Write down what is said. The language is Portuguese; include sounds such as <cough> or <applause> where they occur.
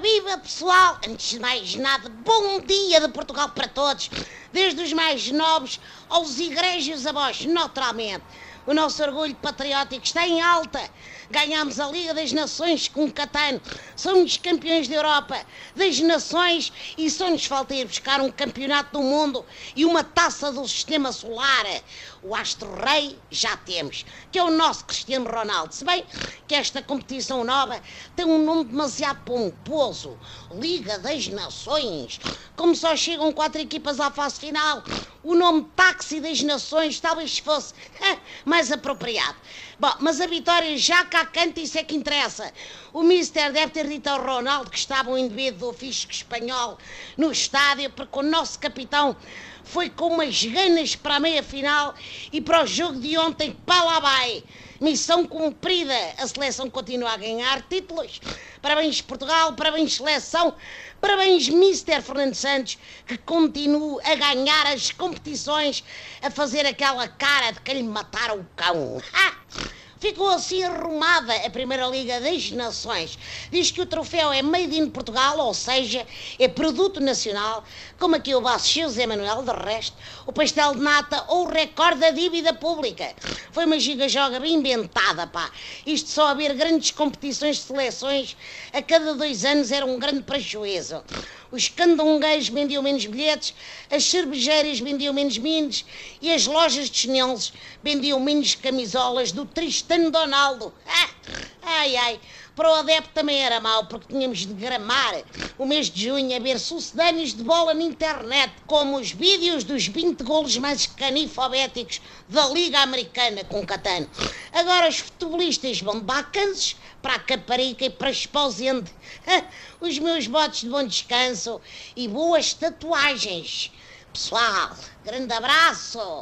Viva pessoal! Antes de mais nada, bom dia de Portugal para todos, desde os mais nobres aos igrejos avós, naturalmente. O nosso orgulho patriótico está em alta. Ganhamos a Liga das Nações com o Catano. Somos campeões da Europa, das Nações e só nos falta ir buscar um campeonato do mundo e uma taça do Sistema Solar. O Astro Rei já temos, que é o nosso Cristiano Ronaldo. Se bem que esta competição nova tem um nome demasiado pomposo Liga das Nações. Como só chegam quatro equipas à fase final, o nome Táxi das Nações talvez fosse mais apropriado. Bom, mas a vitória já cá canta, isso é que interessa. O Mister deve ter dito ao Ronaldo que estava um indivíduo do fisco espanhol no estádio, porque o nosso capitão foi com umas ganas para a meia-final e para o jogo de ontem, para lá vai. Missão cumprida, a seleção continua a ganhar títulos. Parabéns Portugal, parabéns seleção, parabéns Mister Fernando Santos, que continua a ganhar as competições, a fazer aquela cara de que lhe mataram o cão. Ficou assim arrumada a Primeira Liga das Nações. Diz que o troféu é made in Portugal, ou seja, é produto nacional, como aqui o vosso José Manuel, de resto, o pastel de nata ou o recorde da dívida pública. Foi uma giga-joga bem inventada, pá. Isto só haver grandes competições de seleções a cada dois anos era um grande prejuízo. Os candongueiros vendiam menos bilhetes, as cervejeiras vendiam menos vinhos e as lojas de chinelos vendiam menos camisolas do Tristano Donaldo. Ah, ai, ai, para o adepto também era mau, porque tínhamos de gramar o mês de junho a ver sucedâneos de bola na internet, como os vídeos dos 20 golos mais canifobéticos da Liga Americana com Catano. Agora os futebolistas vão de bacanços para a Caparica e para Esposende. <laughs> Os meus votos de bom descanso e boas tatuagens. Pessoal, grande abraço!